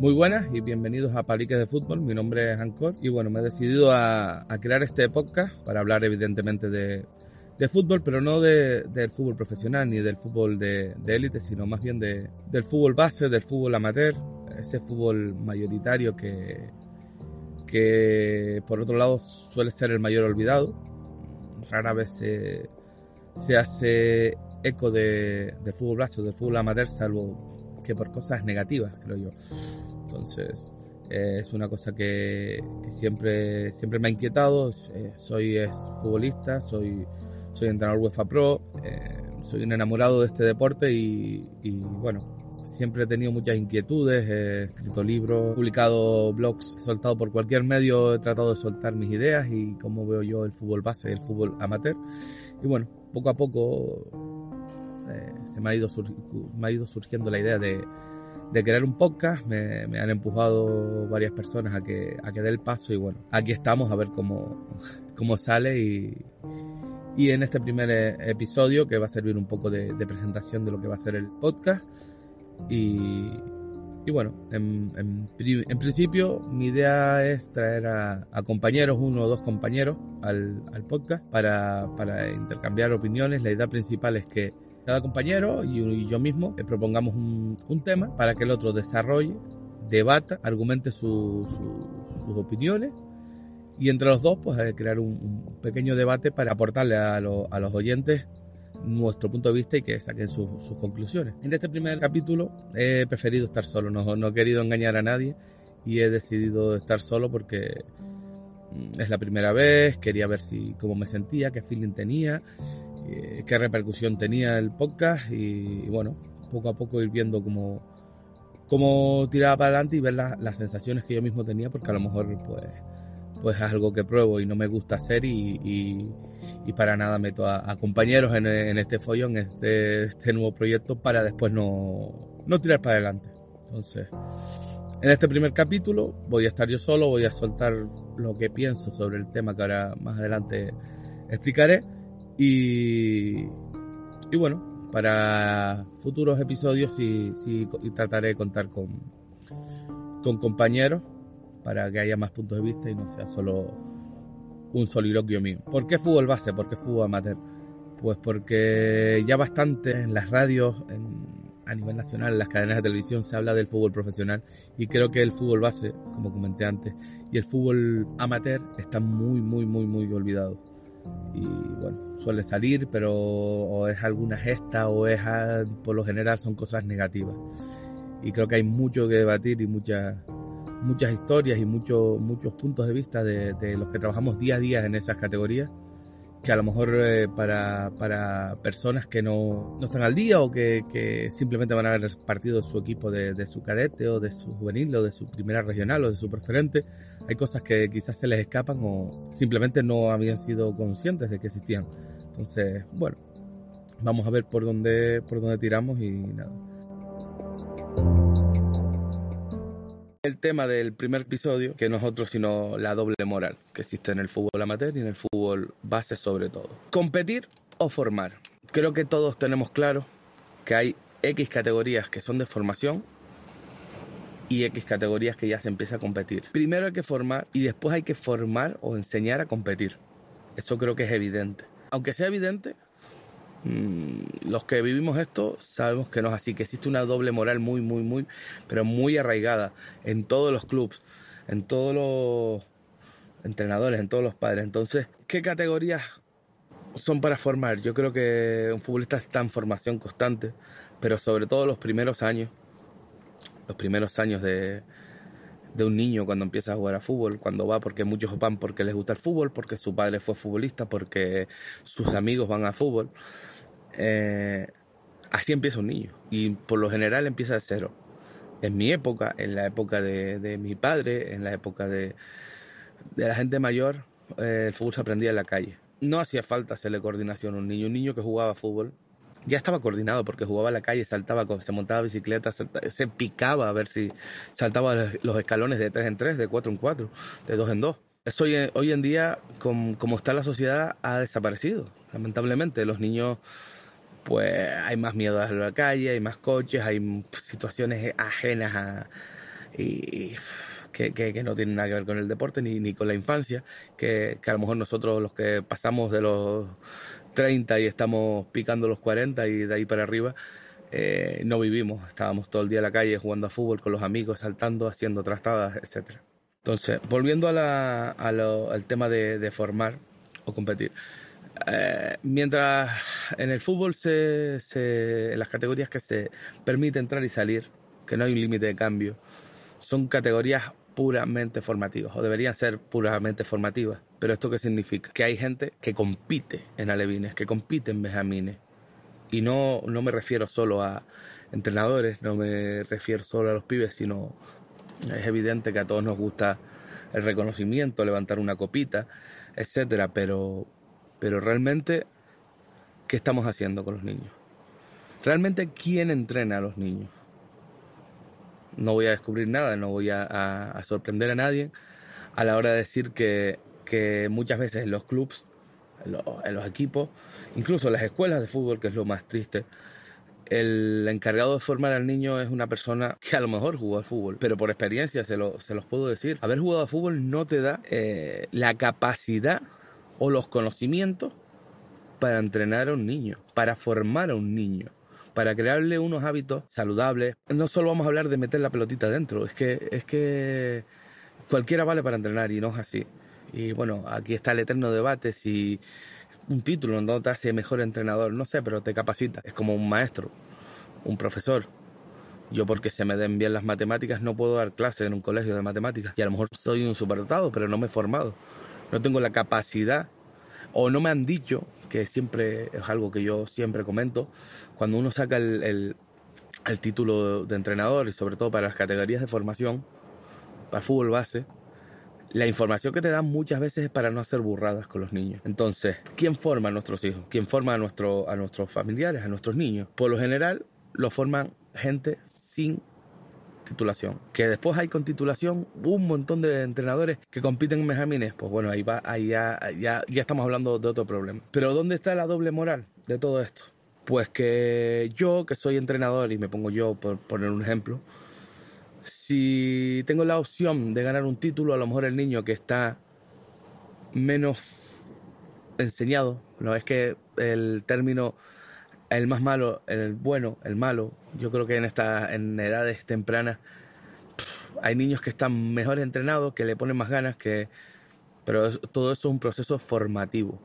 Muy buenas y bienvenidos a Paliques de Fútbol. Mi nombre es Ancor y bueno, me he decidido a, crear este podcast para hablar evidentemente de, fútbol, pero no del fútbol profesional ni del fútbol de élite, sino más bien de, del fútbol base, del fútbol amateur, ese fútbol mayoritario que, que por otro lado suele ser el mayor olvidado. Rara vez se, se hace eco de, del fútbol base o del fútbol amateur, salvo que por cosas negativas, creo yo. Entonces, eh, es una cosa que, siempre, siempre me ha inquietado. Eh, soy futbolista, soy, soy entrenador UEFA Pro, eh, soy un enamorado de este deporte y, bueno, siempre he tenido muchas inquietudes, he escrito libros, publicado blogs, he soltado por cualquier medio, he tratado de soltar mis ideas y cómo veo yo el fútbol base y el fútbol amateur. Y bueno, poco a poco se me ha, ido me ha ido surgiendo la idea de de crear un podcast. Me, han empujado varias personas a que, a que dé el paso y bueno, aquí estamos a ver cómo, cómo sale y, y en este primer eh, episodio que va a servir un poco de, presentación de lo que va a ser el podcast y, y bueno, en, en, principio mi idea es traer a, a, compañeros, uno o dos compañeros al, al podcast para, para intercambiar opiniones. La idea principal es que cada compañero y, yo mismo le propongamos un, tema para que el otro desarrolle, debata, argumente sus opiniones y entre los dos pues eh, crear un, pequeño debate para aportarle a, los oyentes nuestro punto de vista y que saquen sus, conclusiones. En este primer capítulo he preferido estar solo, no, no he querido engañar a nadie y he decidido estar solo porque mm, es la primera vez, quería ver si cómo me sentía, qué feeling tenía eh, qué repercusión tenía el podcast y, bueno, poco a poco ir viendo cómo, cómo tiraba para adelante y ver las sensaciones que yo mismo tenía, porque a lo mejor pues, pues es algo que pruebo y no me gusta hacer y, y, para nada meto a, compañeros en, en, este follón, en este, este, nuevo proyecto para después no, no tirar para adelante. Entonces, en este primer capítulo voy a estar yo solo, voy a soltar lo que pienso sobre el tema que ahora más adelante explicaré y, y bueno, para futuros episodios sí, sí trataré de contar con, con compañeros para que haya más puntos de vista y no sea solo un soliloquio mío. ¿Por qué fútbol base? ¿Por qué fútbol amateur? Pues porque ya bastante en las radios, a nivel nacional, en las cadenas de televisión se habla del fútbol profesional y creo que el fútbol base, como comenté antes, y el fútbol amateur están muy, muy, muy, muy olvidados y bueno, suele salir, pero es alguna gesta o es por lo general son cosas negativas. Y creo que hay mucho que debatir y muchas muchas historias y muchos muchos puntos de vista de, de, los que trabajamos día a día en esas categorías que a lo mejor eh, para, para, personas que no, no, están al día o que, que, simplemente van a ver partido su equipo de, de, su cadete o de su juvenil o de su primera regional o de su preferente, hay cosas que quizás se les escapan o simplemente no habían sido conscientes de que existían. Entonces, bueno, vamos a ver por dónde, por dónde tiramos y nada. El tema del primer episodio, que no es otro sino la doble moral que existe en el fútbol amateur y en el fútbol base sobre todo. Competir o formar. Creo que todos tenemos claro que hay X categorías que son de formación y X categorías que ya se empieza a competir. Primero hay que formar y después hay que formar o enseñar a competir. Eso creo que es evidente. Aunque sea evidente, los que vivimos esto sabemos que no es así, que existe una doble moral muy, muy, muy, pero muy arraigada en todos los clubes, en todos los entrenadores, en todos los padres. Entonces, ¿qué categorías son para formar? Yo creo que un futbolista está en formación constante, pero sobre todo los primeros años, los primeros años de, de un niño cuando empieza a jugar a fútbol, cuando va, porque muchos van porque les gusta el fútbol, porque su padre fue futbolista, porque sus amigos van a fútbol. Eh, así empieza un niño y por lo general empieza de cero. En mi época, en la época de, mi padre, en la época de, la gente mayor, eh, el fútbol se aprendía en la calle. No hacía falta hacerle coordinación a un niño. Un niño que jugaba fútbol ya estaba coordinado porque jugaba en la calle, saltaba, se montaba bicicleta, se picaba a ver si saltaba los escalones de 3 en 3, de 4 en 4, de 2 en 2. Eso hoy, en día, como, está la sociedad, ha desaparecido. Lamentablemente, los niños, pues hay más miedo a la calle, hay más coches, hay situaciones ajenas a, y, que, no tienen nada que ver con el deporte ni, ni con la infancia, que, que a lo mejor nosotros los que pasamos de los 30 y estamos picando los 40 y de ahí para arriba, eh, no vivimos. Estábamos todo el día en la calle jugando a fútbol con los amigos, saltando, haciendo trastadas, etc. Entonces, volviendo al tema de, formar o competir. Eh, mientras en el fútbol, se, en las categorías que se permite entrar y salir, que no hay un límite de cambio, son categorías puramente formativas o deberían ser puramente formativas. Pero ¿esto qué significa? Que hay gente que compite en alevines, que compite en benjamines. Y no, no me refiero solo a entrenadores, no me refiero solo a los pibes, sino es evidente que a todos nos gusta el reconocimiento, levantar una copita, etcétera, pero, pero realmente, ¿qué estamos haciendo con los niños? Realmente, ¿quién entrena a los niños? No voy a descubrir nada, no voy a, sorprender a nadie a la hora de decir que, muchas veces en los clubs, en los, equipos, incluso en las escuelas de fútbol, que es lo más triste, el encargado de formar al niño es una persona que a lo mejor jugó al fútbol, pero por experiencia se, lo, se los puedo decir. Haber jugado al fútbol no te da eh, la capacidad o los conocimientos para entrenar a un niño, para formar a un niño para crearle unos hábitos saludables. No solo vamos a hablar de meter la pelotita dentro, es que, es que cualquiera vale para entrenar y no es así. Y bueno, aquí está el eterno debate si un título no te hace mejor entrenador, no sé, pero te capacita. Es como un maestro, un profesor. Yo porque se me den bien las matemáticas no puedo dar clases en un colegio de matemáticas. Y a lo mejor soy un superdotado, pero no me he formado. No tengo la capacidad o no me han dicho, que siempre es algo que yo siempre comento, cuando uno saca el, título de entrenador y sobre todo para las categorías de formación, para fútbol base, la información que te dan muchas veces es para no hacer burradas con los niños. Entonces, ¿quién forma a nuestros hijos? ¿Quién forma a, nuestro, a nuestros familiares, a nuestros niños? Por lo general, lo forman gente sin titulación. Que después hay con titulación un montón de entrenadores que compiten en Benjamines. Pues bueno, ahí va, ahí ya, ya, ya estamos hablando de otro problema. Pero ¿dónde está la doble moral de todo esto? Pues que yo, que soy entrenador, y me pongo yo por poner un ejemplo, si tengo la opción de ganar un título, a lo mejor el niño que está menos enseñado, no es que el término el más malo, el bueno, el malo. Yo creo que en esta, en edades tempranas hay niños que están mejor entrenados, que le ponen más ganas, que pero todo eso es un proceso formativo,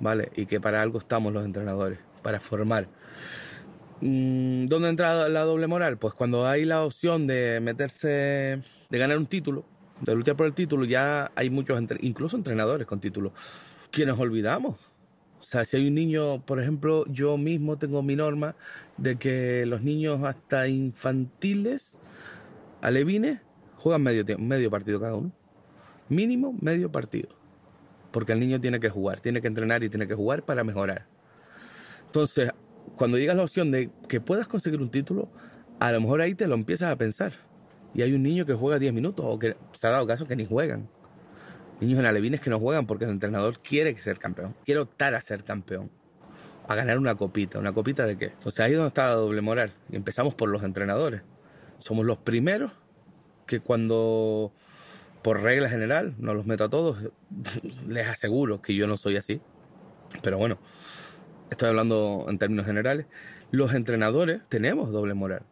¿vale? Y que para algo estamos los entrenadores, para formar. Mm, ¿Dónde entra la doble moral? Pues cuando hay la opción de meterse, de ganar un título, de luchar por el título, ya hay muchos, incluso entrenadores con título, quienes olvidamos o sea, si hay un niño, por ejemplo, yo mismo tengo mi norma de que los niños hasta infantiles, alevines, juegan medio, medio partido cada uno. Mínimo medio partido. Porque el niño tiene que jugar, tiene que entrenar y tiene que jugar para mejorar. Entonces, cuando llega la opción de que puedas conseguir un título, a lo mejor ahí te lo empiezas a pensar. Y hay un niño que juega 10 minutos o que se ha dado caso que ni juegan niños en alevines que no juegan porque el entrenador quiere ser campeón, quiere optar a ser campeón, a ganar una copita. ¿Una copita de qué? Entonces ahí es donde está la doble moral. Y empezamos por los entrenadores. Somos los primeros que cuando, por regla general, no los meto a todos, les aseguro que yo no soy así. Pero bueno, estoy hablando en términos generales. Los entrenadores tenemos doble moral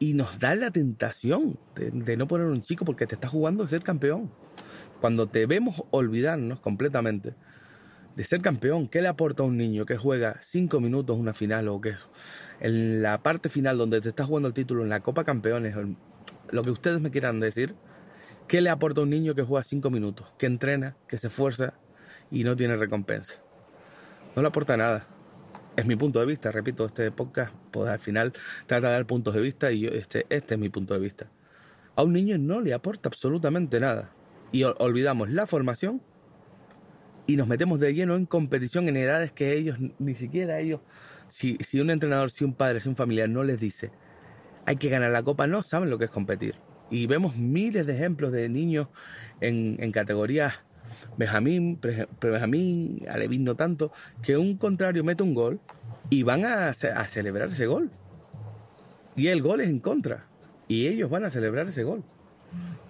y nos da la tentación de, de, no poner un chico porque te está jugando a ser campeón. Cuando te vemos olvidarnos completamente de ser campeón, ¿qué le aporta a un niño que juega cinco minutos una final o que en la parte final donde te estás jugando el título en la Copa Campeones, lo que ustedes me quieran decir, ¿qué le aporta a un niño que juega cinco minutos, que entrena, que se esfuerza y no tiene recompensa? No le aporta nada. Es mi punto de vista, repito, este podcast, pues al final trata de dar puntos de vista y yo, este, este es mi punto de vista. A un niño no le aporta absolutamente nada. Y olvidamos la formación y nos metemos de lleno en competición en edades que ellos, ni siquiera ellos, si, si un entrenador, si un padre, si un familiar no les dice, hay que ganar la copa, no saben lo que es competir. Y vemos miles de ejemplos de niños en, categorías Benjamín, pre-Benjamín, Alevín no tanto, que un contrario mete un gol y van a, a celebrar ese gol. Y el gol es en contra. Y ellos van a celebrar ese gol.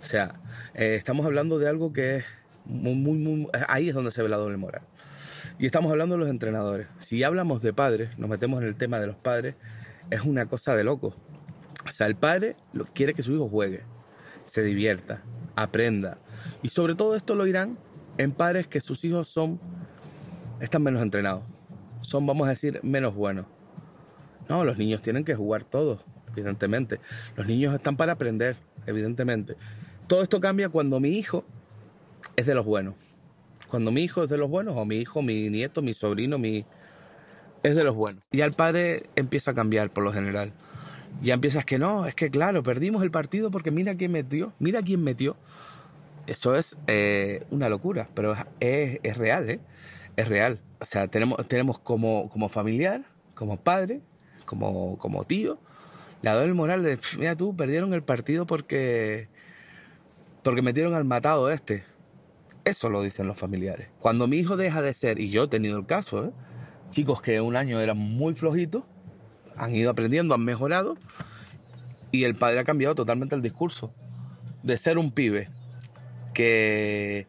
O sea, eh, estamos hablando de algo que es muy, muy, ahí es donde se ve la doble moral. Y estamos hablando de los entrenadores. Si hablamos de padres, nos metemos en el tema de los padres, es una cosa de loco. O sea, el padre quiere que su hijo juegue, se divierta, aprenda. Y sobre todo esto lo irán en padres que sus hijos son, están menos entrenados. Son, vamos a decir, menos buenos. No, los niños tienen que jugar todos, evidentemente. Los niños están para aprender, evidentemente. Todo esto cambia cuando mi hijo es de los buenos. Cuando mi hijo es de los buenos, o mi hijo, mi nieto, mi sobrino, mi... es de los buenos. Ya el padre empieza a cambiar por lo general. Ya empiezas que no, es que claro, perdimos el partido porque mira quién metió, mira quién metió. Eso es eh, una locura, pero es, es, real, ¿eh? Es real. O sea, tenemos, tenemos como, como familiar, como padre, como, como tío, la doble moral de, mira tú, perdieron el partido porque, porque metieron al matado este. Eso lo dicen los familiares. Cuando mi hijo deja de ser, y yo he tenido el caso, ¿eh? chicos que un año eran muy flojitos, han ido aprendiendo, han mejorado, y el padre ha cambiado totalmente el discurso. De ser un pibe que,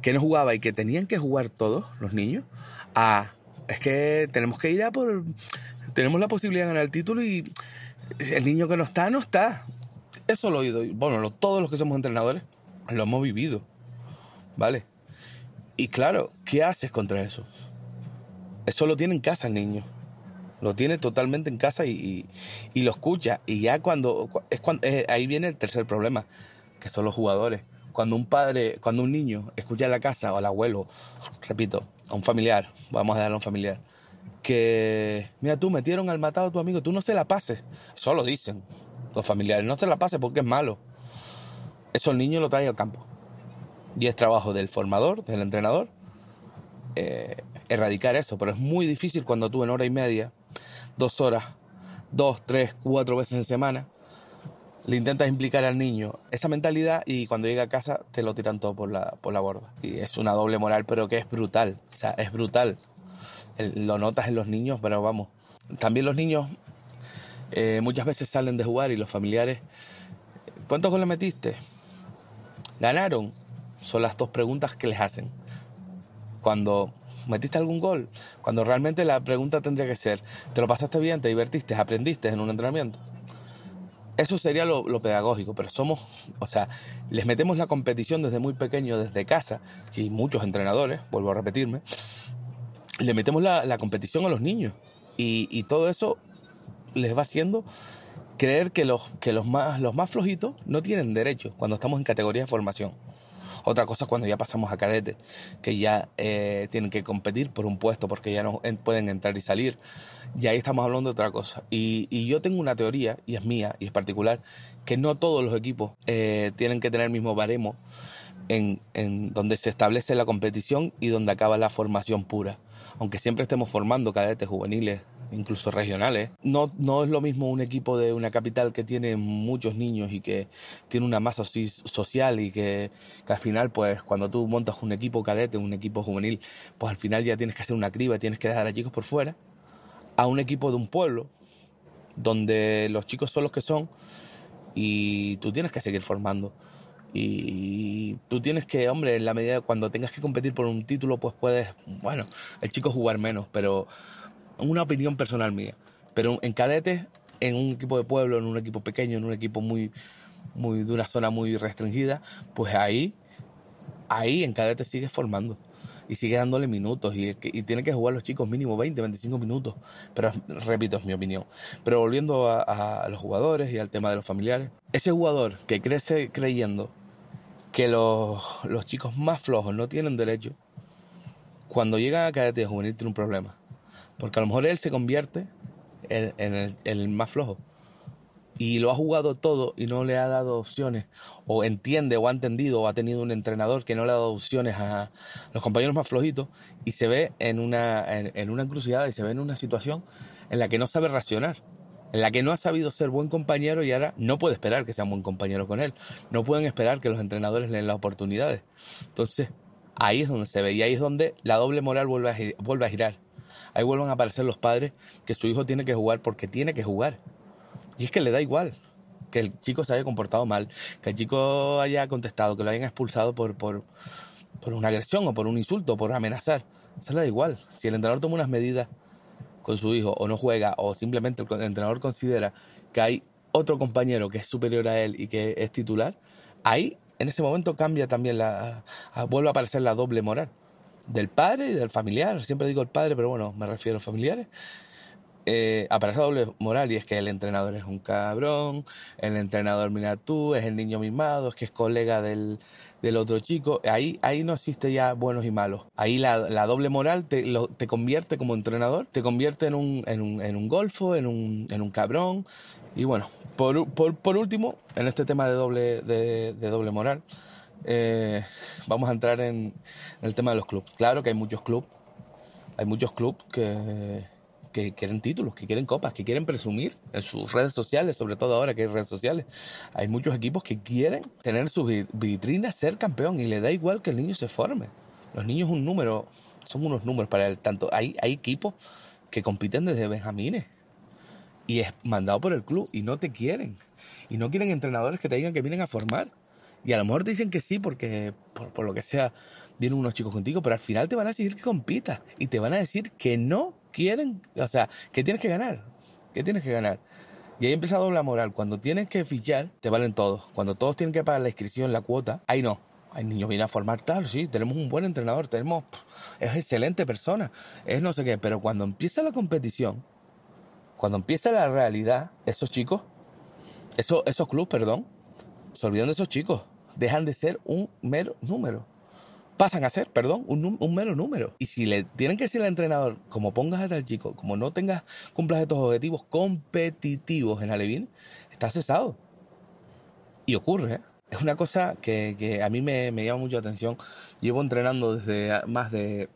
que no jugaba y que tenían que jugar todos los niños, a es que tenemos que ir a por. Tenemos la posibilidad de ganar el título y el niño que no está, no está. Eso lo he oído. Bueno, todos los que somos entrenadores lo hemos vivido. ¿Vale? Y claro, ¿qué haces contra eso? Eso lo tiene en casa el niño. Lo tiene totalmente en casa y, lo escucha. Y ya cuando, es cuando eh, ahí viene el tercer problema, que son los jugadores. Cuando un padre, cuando un niño escucha en la casa o al abuelo, repito, a un familiar, vamos a darle a un familiar, que, mira tú, metieron al matado a tu amigo, tú no se la pases. Eso lo dicen los familiares, no se la pases porque es malo. Eso el niño lo trae al campo y es trabajo del formador, del entrenador, eh, erradicar eso. Pero es muy difícil cuando tú en hora y media, dos horas, dos, tres, cuatro veces en semana, le intentas implicar al niño esa mentalidad y cuando llega a casa te lo tiran todo por la, por la borda. Y es una doble moral, pero que es brutal. O sea, es brutal. Lo notas en los niños, pero vamos. También los niños eh, muchas veces salen de jugar y los familiares, ¿cuántos goles metiste? ¿Ganaron? Son las dos preguntas que les hacen. Cuando metiste algún gol, cuando realmente la pregunta tendría que ser, ¿te lo pasaste bien, te divertiste, aprendiste en un entrenamiento? Eso sería lo, pedagógico, pero somos, o sea, les metemos la competición desde muy pequeño, desde casa, y muchos entrenadores, vuelvo a repetirme, le metemos la, competición a los niños. Y, y, todo eso les va haciendo creer que los, que los más, los más flojitos no tienen derecho cuando estamos en categoría de formación. Otra cosa es cuando ya pasamos a cadete, que ya eh, tienen que competir por un puesto porque ya no pueden entrar y salir. Y ahí estamos hablando de otra cosa. Y, yo tengo una teoría, y es mía, y es particular, que no todos los equipos eh, tienen que tener el mismo baremo en donde se establece la competición y donde acaba la formación pura. Aunque siempre estemos formando cadetes juveniles, incluso regionales. No, no es lo mismo un equipo de una capital que tiene muchos niños y que tiene una masa social y que, al final, pues cuando tú montas un equipo cadete, un equipo juvenil, pues al final ya tienes que hacer una criba, tienes que dejar a chicos por fuera, a un equipo de un pueblo donde los chicos son los que son y tú tienes que seguir formando. Y tú tienes que, hombre, en la medida cuando tengas que competir por un título, pues puedes, bueno, el chico jugar menos, pero una opinión personal mía. Pero en cadetes, en un equipo de pueblo, en un equipo pequeño, en un equipo muy, muy de una zona muy restringida, pues ahí, ahí en cadetes sigues formando. y sigue dándole minutos y, y tiene que jugar los chicos mínimo 20, 25 minutos. Pero repito, es mi opinión. Pero volviendo a, los jugadores y al tema de los familiares, ese jugador que crece creyendo que los, los chicos más flojos no tienen derecho, cuando llega a cadete juvenil tiene un problema. Porque a lo mejor él se convierte en, el, el más flojo. Y lo ha jugado todo y no le ha dado opciones, o entiende o ha entendido o ha tenido un entrenador que no le ha dado opciones a los compañeros más flojitos y se ve en una, en, una encrucijada y se ve en una situación en la que no sabe reaccionar, en la que no ha sabido ser buen compañero y ahora no puede esperar que sea un buen compañero con él, no pueden esperar que los entrenadores le den las oportunidades. Entonces, ahí es donde se ve y ahí es donde la doble moral vuelve a, vuelve a girar. Ahí vuelven a aparecer los padres que su hijo tiene que jugar porque tiene que jugar y es que le da igual que el chico se haya comportado mal, que el chico haya contestado, que lo hayan expulsado por, por, por una agresión o por un insulto, por amenazar. Eso le da igual. Si el entrenador toma unas medidas con su hijo o no juega o simplemente el entrenador considera que hay otro compañero que es superior a él y que es titular, ahí en ese momento cambia también la vuelve a aparecer la doble moral del padre y del familiar. Siempre digo el padre, pero bueno, me refiero a familiares eh, aparece doble moral y es que el entrenador es un cabrón, el entrenador mira tú, es el niño mimado, es que es colega del, del otro chico. Ahí, ahí no existe ya buenos y malos. Ahí la, doble moral te, lo, te convierte como entrenador, te convierte en un, en un, en un golfo, en un, en un cabrón. Y bueno, por, por, por último, en este tema de doble, de doble moral, eh, vamos a entrar en, en el tema de los clubes. Claro que hay muchos clubes, hay muchos clubes que que quieren títulos, que quieren copas, que quieren presumir en sus redes sociales, sobre todo ahora que hay redes sociales. Hay muchos equipos que quieren tener sus vitrinas, ser campeón y le da igual que el niño se forme. Los niños un número, son unos números para él. Tanto hay, hay equipos que compiten desde Benjamines y es mandado por el club y no te quieren. Y no quieren entrenadores que te digan que vienen a formar. Y a lo mejor te dicen que sí porque, por, por lo que sea, vienen unos chicos contigo, pero al final te van a decir que compitas y te van a decir que no quieren, o sea, que tienes que ganar, que tienes que ganar. Y ahí empieza doble moral. Cuando tienes que fichar, te valen todos. Cuando todos tienen que pagar la inscripción, la cuota, ahí no. Hay niños vienen a formar, tal, sí, tenemos un buen entrenador, tenemos, es excelente persona, es no sé qué, pero cuando empieza la competición, cuando empieza la realidad, esos chicos, esos, esos clubes, perdón, se olvidan de esos chicos, dejan de ser un mero número pasan a ser, perdón, un, mero número. Y si le tienen que decir al entrenador, como pongas a tal chico, como no tengas, cumplas estos objetivos competitivos en Alevín, está cesado. Y ocurre, ¿eh? Es una cosa que, a mí me, me, llama mucho la atención. Llevo entrenando desde más de...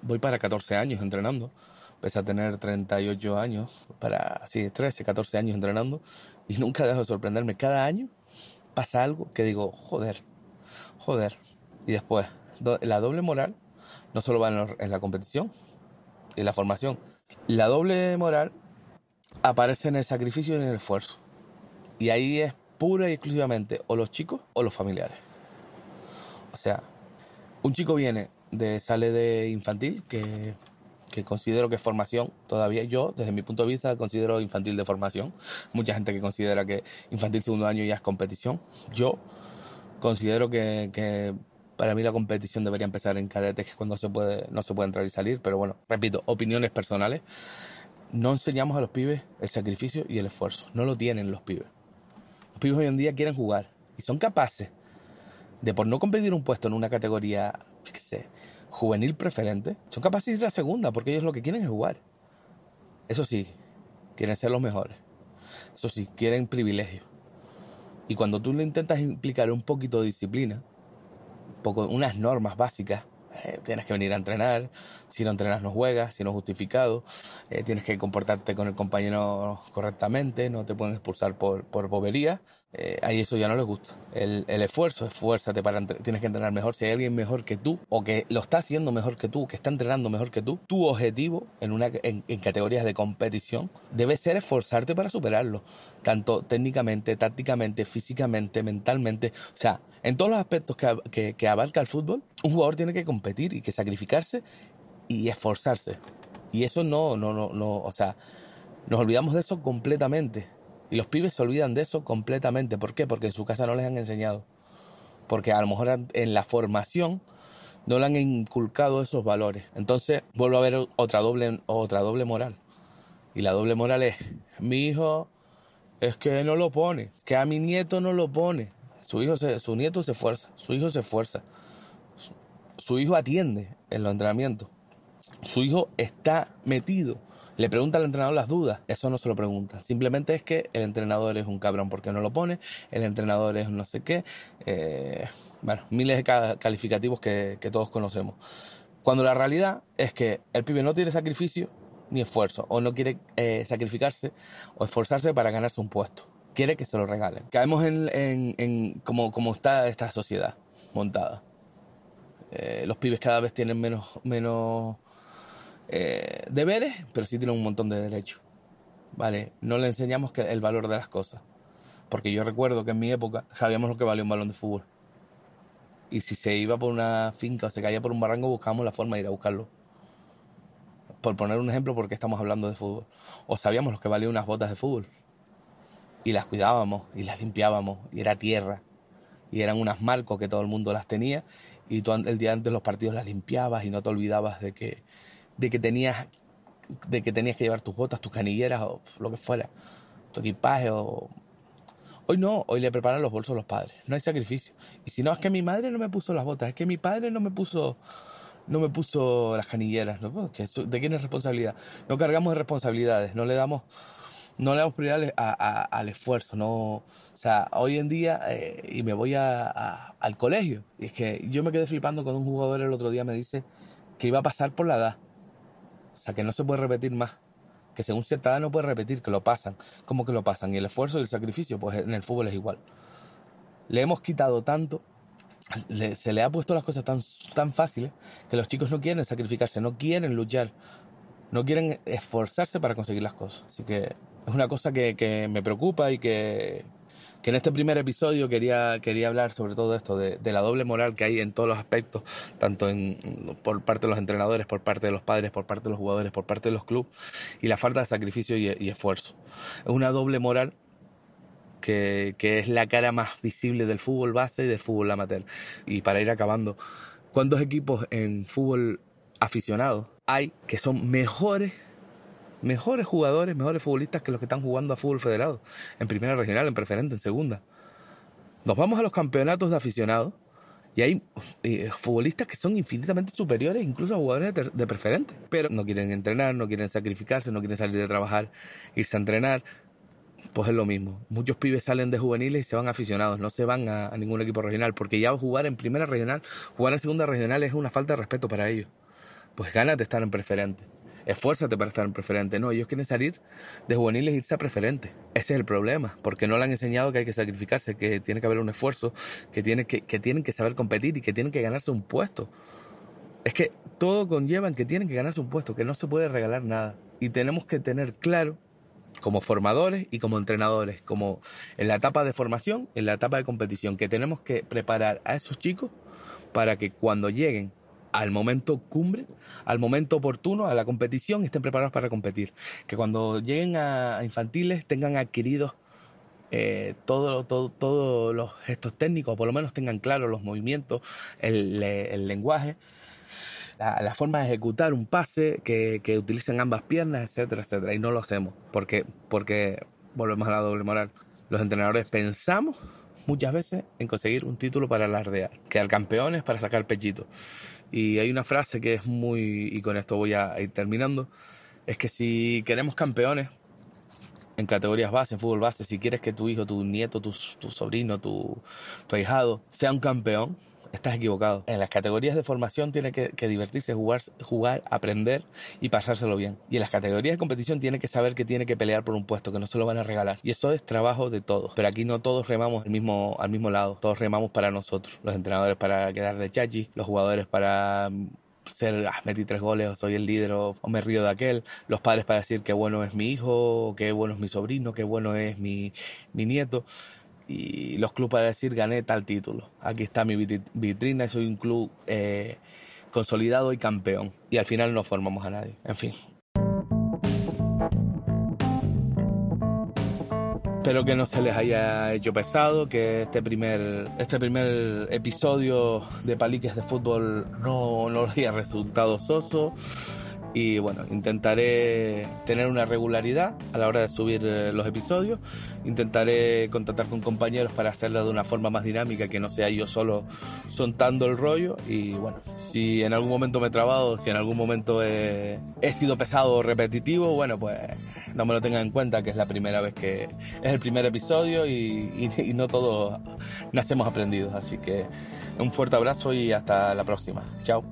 Voy para 14 años entrenando. Pese a tener 38 años, para, sí, 13, 14 años entrenando. Y nunca dejo de sorprenderme. Cada año pasa algo que digo, joder, joder, y después, la doble moral no solo va en, la competición y la formación. La doble moral aparece en el sacrificio y en el esfuerzo. Y ahí es pura y exclusivamente o los chicos o los familiares. O sea, un chico viene de sale de infantil que, que, considero que es formación todavía yo desde mi punto de vista considero infantil de formación mucha gente que considera que infantil segundo año ya es competición yo considero que, que para mí la competición debería empezar en cadetes, que es cuando se puede, no se puede entrar y salir, pero bueno, repito, opiniones personales. No enseñamos a los pibes el sacrificio y el esfuerzo. No lo tienen los pibes. Los pibes hoy en día quieren jugar y son capaces de, por no competir un puesto en una categoría, qué sé, juvenil preferente, son capaces de ir a segunda porque ellos lo que quieren es jugar. Eso sí, quieren ser los mejores. Eso sí, quieren privilegios. Y cuando tú le intentas implicar un poquito de disciplina, poco, unas normas básicas. Eh, tienes que venir a entrenar, si no entrenas no juegas, si no justificado, eh, tienes que comportarte con el compañero correctamente, no te pueden expulsar por, por bobería, eh, ahí eso ya no les gusta. El, el esfuerzo, esfuérzate para tienes que entrenar mejor. Si hay alguien mejor que tú, o que lo está haciendo mejor que tú, que está entrenando mejor que tú, tu objetivo en, una, en, categorías de competición debe ser esforzarte para superarlo, tanto técnicamente, tácticamente, físicamente, mentalmente. O sea, en todos los aspectos que, que, abarca el fútbol, un jugador tiene que competir y que sacrificarse y esforzarse. Y eso no, no, no, no, o sea, nos olvidamos de eso completamente. Y los pibes se olvidan de eso completamente. ¿Por qué? Porque en su casa no les han enseñado. Porque a lo mejor en la formación no le han inculcado esos valores. Entonces vuelvo a ver otra doble, otra doble moral. Y la doble moral es, mi hijo es que no lo pone, que a mi nieto no lo pone. Su, hijo su nieto se esfuerza, su hijo se esfuerza. Su, su hijo atiende en los entrenamientos. Su hijo está metido le pregunta al entrenador las dudas, eso no se lo pregunta. Simplemente es que el entrenador es un cabrón porque no lo pone, el entrenador es no sé qué. Eh, bueno, miles de calificativos que, todos conocemos. Cuando la realidad es que el pibe no tiene sacrificio ni esfuerzo, o no quiere eh, sacrificarse o esforzarse para ganarse un puesto. Quiere que se lo regalen. Caemos en, en, como, como, está esta sociedad montada. Eh, los pibes cada vez tienen menos, menos eh, deberes, pero sí tienen un montón de derechos. ¿Vale? No le enseñamos que el valor de las cosas. Porque yo recuerdo que en mi época sabíamos lo que valía un balón de fútbol. Y si se iba por una finca o se caía por un barranco, buscábamos la forma de ir a buscarlo. Por poner un ejemplo, porque estamos hablando de fútbol. O sabíamos lo que valían unas botas de fútbol. Y las cuidábamos y las limpiábamos. Y era tierra. Y eran unas marcos que todo el mundo las tenía. Y tú el día antes de los partidos las limpiabas y no te olvidabas de que, de que tenías de que tenías que llevar tus botas, tus canilleras o lo que fuera, tu equipaje o hoy no, hoy le preparan los bolsos a los padres, no hay sacrificio. Y si no es que mi madre no me puso las botas, es que mi padre no me puso no me puso las canilleras, ¿no? ¿de quién es responsabilidad? No cargamos de responsabilidades, no le damos no le damos prioridad al esfuerzo, no, o sea, hoy en día, eh, y me voy al colegio, y es que yo me quedé flipando con un jugador el otro día, me dice que iba a pasar por la edad, o sea, que no se puede repetir más. Que según cierta edad no puede repetir, que lo pasan. ¿Cómo que lo pasan? Y el esfuerzo y el sacrificio, pues en el fútbol es igual. Le hemos quitado tanto, se le ha puesto las cosas tan, tan fáciles que los chicos no quieren sacrificarse, no quieren luchar, no quieren esforzarse para conseguir las cosas. Así que es una cosa que, que me preocupa y que, que en este primer episodio quería, quería hablar sobre todo esto, de, la doble moral que hay en todos los aspectos, tanto en, por parte de los entrenadores, por parte de los padres, por parte de los jugadores, por parte de los clubes, y la falta de sacrificio y, esfuerzo. Es una doble moral que, que, es la cara más visible del fútbol base y del fútbol amateur. Y para ir acabando, ¿cuántos equipos en fútbol aficionado hay que son mejores mejores jugadores, mejores futbolistas que los que están jugando a fútbol federado, en primera regional, en preferente, en segunda. Nos vamos a los campeonatos de aficionados y hay eh, futbolistas que son infinitamente superiores incluso a jugadores de, preferente, pero no quieren entrenar, no quieren sacrificarse, no quieren salir de trabajar, irse a entrenar. Pues es lo mismo. Muchos pibes salen de juveniles y se van aficionados, no se van a, a ningún equipo regional, porque ya jugar en primera regional, jugar en segunda regional es una falta de respeto para ellos. Pues ganas de estar en preferente esfuérzate para estar en preferente. No, ellos quieren salir de juveniles e irse a preferente. Ese es el problema, porque no le han enseñado que hay que sacrificarse, que tiene que haber un esfuerzo, que, tiene que, que tienen que saber competir y que tienen que ganarse un puesto. Es que todo conlleva en que tienen que ganarse un puesto, que no se puede regalar nada. Y tenemos que tener claro, como formadores y como entrenadores, como en la etapa de formación, en la etapa de competición, que tenemos que preparar a esos chicos para que cuando lleguen al momento cumbre, al momento oportuno, a la competición, estén preparados para competir. Que cuando lleguen a infantiles tengan adquiridos eh, todos todo, los gestos técnicos, o por lo menos tengan claros los movimientos, el, lenguaje, la, forma de ejecutar un pase, que, que, utilicen ambas piernas, etcétera, etcétera. Y no lo hacemos, porque, porque volvemos a la doble moral. Los entrenadores pensamos muchas veces en conseguir un título para alardear, quedar campeones para sacar pechito. Y hay una frase que es muy, y con esto voy a ir terminando, es que si queremos campeones en categorías base, en fútbol base, si quieres que tu hijo, tu nieto, tu, sobrino, tu, tu ahijado sea un campeón, estás equivocado. En las categorías de formación tiene que, divertirse, jugar, jugar, aprender y pasárselo bien. Y en las categorías de competición tiene que saber que tiene que pelear por un puesto, que no se lo van a regalar. Y eso es trabajo de todos. Pero aquí no todos remamos al mismo, al mismo lado, todos remamos para nosotros. Los entrenadores para quedar de chachi, los jugadores para ser, ah, metí tres goles, o soy el líder, o, me río de aquel, los padres para decir qué bueno es mi hijo, qué bueno es mi sobrino, qué bueno es mi, mi nieto y los clubes para decir gané tal título. Aquí está mi vitrina, soy un club eh, consolidado y campeón. Y al final no formamos a nadie. En fin. Espero que no se les haya hecho pesado, que este primer, este primer episodio de Paliques de Fútbol no, no haya resultado soso y bueno, intentaré tener una regularidad a la hora de subir eh, los episodios, intentaré contactar con compañeros para hacerlo de una forma más dinámica, que no sea yo solo soltando el rollo y bueno, si en algún momento me he trabado, si en algún momento he, sido pesado o repetitivo, bueno, pues no me lo tengan en cuenta que es la primera vez que es el primer episodio y, y no todos nacemos aprendidos, así que un fuerte abrazo y hasta la próxima. Chao.